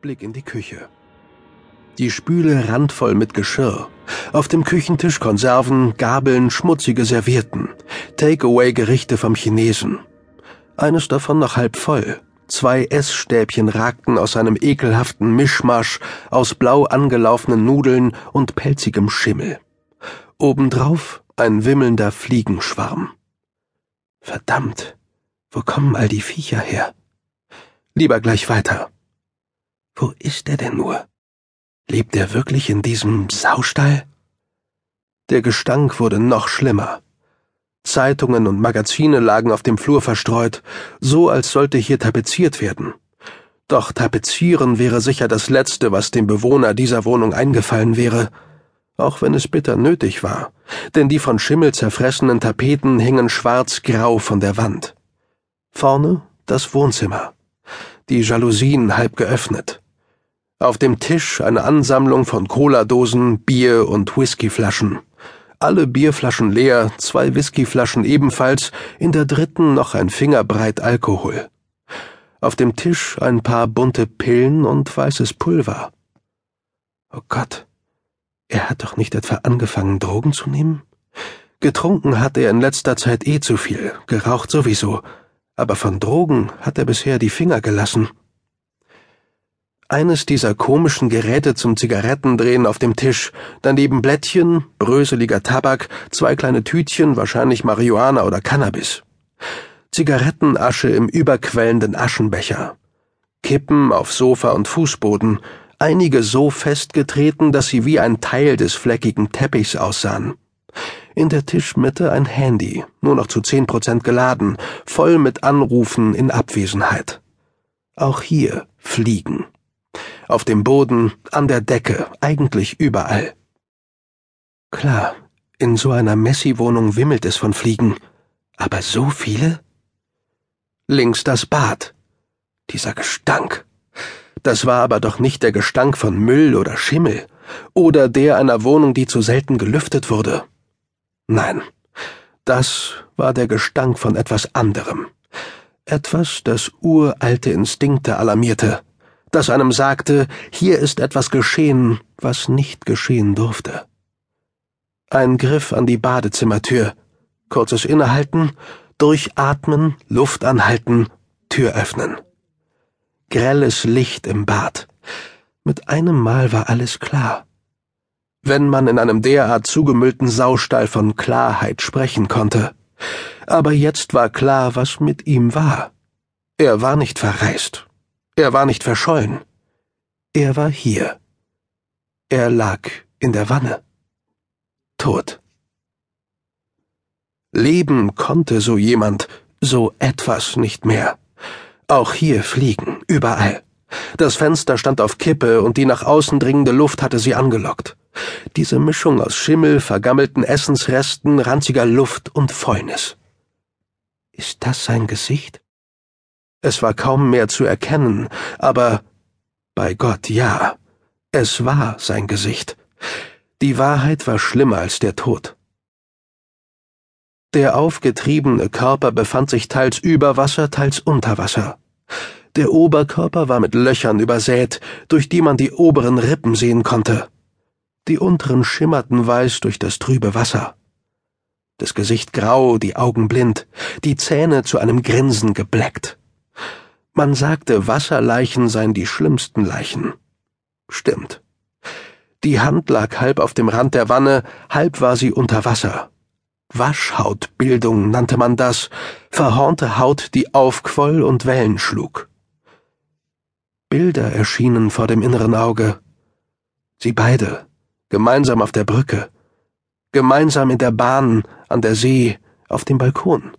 Blick in die Küche. Die Spüle randvoll mit Geschirr. Auf dem Küchentisch Konserven, Gabeln, schmutzige Servietten. Takeaway-Gerichte vom Chinesen. Eines davon noch halb voll. Zwei Essstäbchen ragten aus einem ekelhaften Mischmasch aus blau angelaufenen Nudeln und pelzigem Schimmel. Obendrauf ein wimmelnder Fliegenschwarm. Verdammt, wo kommen all die Viecher her? Lieber gleich weiter. Wo ist er denn nur? Lebt er wirklich in diesem Saustall? Der Gestank wurde noch schlimmer. Zeitungen und Magazine lagen auf dem Flur verstreut, so als sollte hier tapeziert werden. Doch tapezieren wäre sicher das Letzte, was dem Bewohner dieser Wohnung eingefallen wäre, auch wenn es bitter nötig war, denn die von Schimmel zerfressenen Tapeten hingen schwarz-grau von der Wand. Vorne das Wohnzimmer, die Jalousien halb geöffnet. Auf dem Tisch eine Ansammlung von Cola-Dosen, Bier und Whiskyflaschen. Alle Bierflaschen leer, zwei Whiskyflaschen ebenfalls, in der dritten noch ein Fingerbreit Alkohol. Auf dem Tisch ein paar bunte Pillen und weißes Pulver. Oh Gott, er hat doch nicht etwa angefangen, Drogen zu nehmen? Getrunken hat er in letzter Zeit eh zu viel, geraucht sowieso, aber von Drogen hat er bisher die Finger gelassen. Eines dieser komischen Geräte zum Zigarettendrehen auf dem Tisch, daneben Blättchen, bröseliger Tabak, zwei kleine Tütchen, wahrscheinlich Marihuana oder Cannabis. Zigarettenasche im überquellenden Aschenbecher. Kippen auf Sofa und Fußboden, einige so festgetreten, dass sie wie ein Teil des fleckigen Teppichs aussahen. In der Tischmitte ein Handy, nur noch zu zehn Prozent geladen, voll mit Anrufen in Abwesenheit. Auch hier Fliegen auf dem Boden, an der Decke, eigentlich überall. Klar, in so einer Messi-Wohnung wimmelt es von Fliegen, aber so viele? Links das Bad. Dieser Gestank. Das war aber doch nicht der Gestank von Müll oder Schimmel oder der einer Wohnung, die zu selten gelüftet wurde. Nein, das war der Gestank von etwas anderem. Etwas, das uralte Instinkte alarmierte das einem sagte, hier ist etwas geschehen, was nicht geschehen durfte. Ein Griff an die Badezimmertür, kurzes Innehalten, durchatmen, Luft anhalten, Tür öffnen. Grelles Licht im Bad. Mit einem Mal war alles klar. Wenn man in einem derart zugemüllten Saustall von Klarheit sprechen konnte. Aber jetzt war klar, was mit ihm war. Er war nicht verreist, er war nicht verschollen. Er war hier. Er lag in der Wanne. Tot. Leben konnte so jemand, so etwas nicht mehr. Auch hier fliegen, überall. Das Fenster stand auf Kippe und die nach außen dringende Luft hatte sie angelockt. Diese Mischung aus Schimmel, vergammelten Essensresten, ranziger Luft und Fäulnis. Ist das sein Gesicht? Es war kaum mehr zu erkennen, aber bei Gott ja, es war sein Gesicht. Die Wahrheit war schlimmer als der Tod. Der aufgetriebene Körper befand sich teils über Wasser, teils unter Wasser. Der Oberkörper war mit Löchern übersät, durch die man die oberen Rippen sehen konnte. Die unteren schimmerten weiß durch das trübe Wasser. Das Gesicht grau, die Augen blind, die Zähne zu einem Grinsen gebleckt. Man sagte, Wasserleichen seien die schlimmsten Leichen. Stimmt. Die Hand lag halb auf dem Rand der Wanne, halb war sie unter Wasser. Waschhautbildung nannte man das, verhornte Haut, die aufquoll und Wellen schlug. Bilder erschienen vor dem inneren Auge. Sie beide, gemeinsam auf der Brücke, gemeinsam in der Bahn, an der See, auf dem Balkon,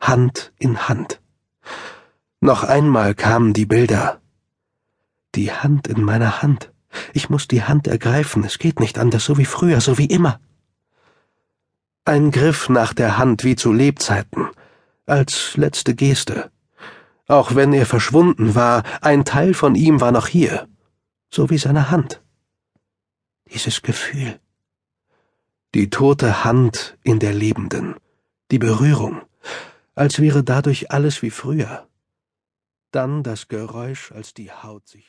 Hand in Hand. Noch einmal kamen die Bilder. Die Hand in meiner Hand. Ich muss die Hand ergreifen, es geht nicht anders, so wie früher, so wie immer. Ein Griff nach der Hand wie zu Lebzeiten, als letzte Geste. Auch wenn er verschwunden war, ein Teil von ihm war noch hier, so wie seine Hand. Dieses Gefühl. Die tote Hand in der Lebenden, die Berührung, als wäre dadurch alles wie früher dann das Geräusch, als die Haut sich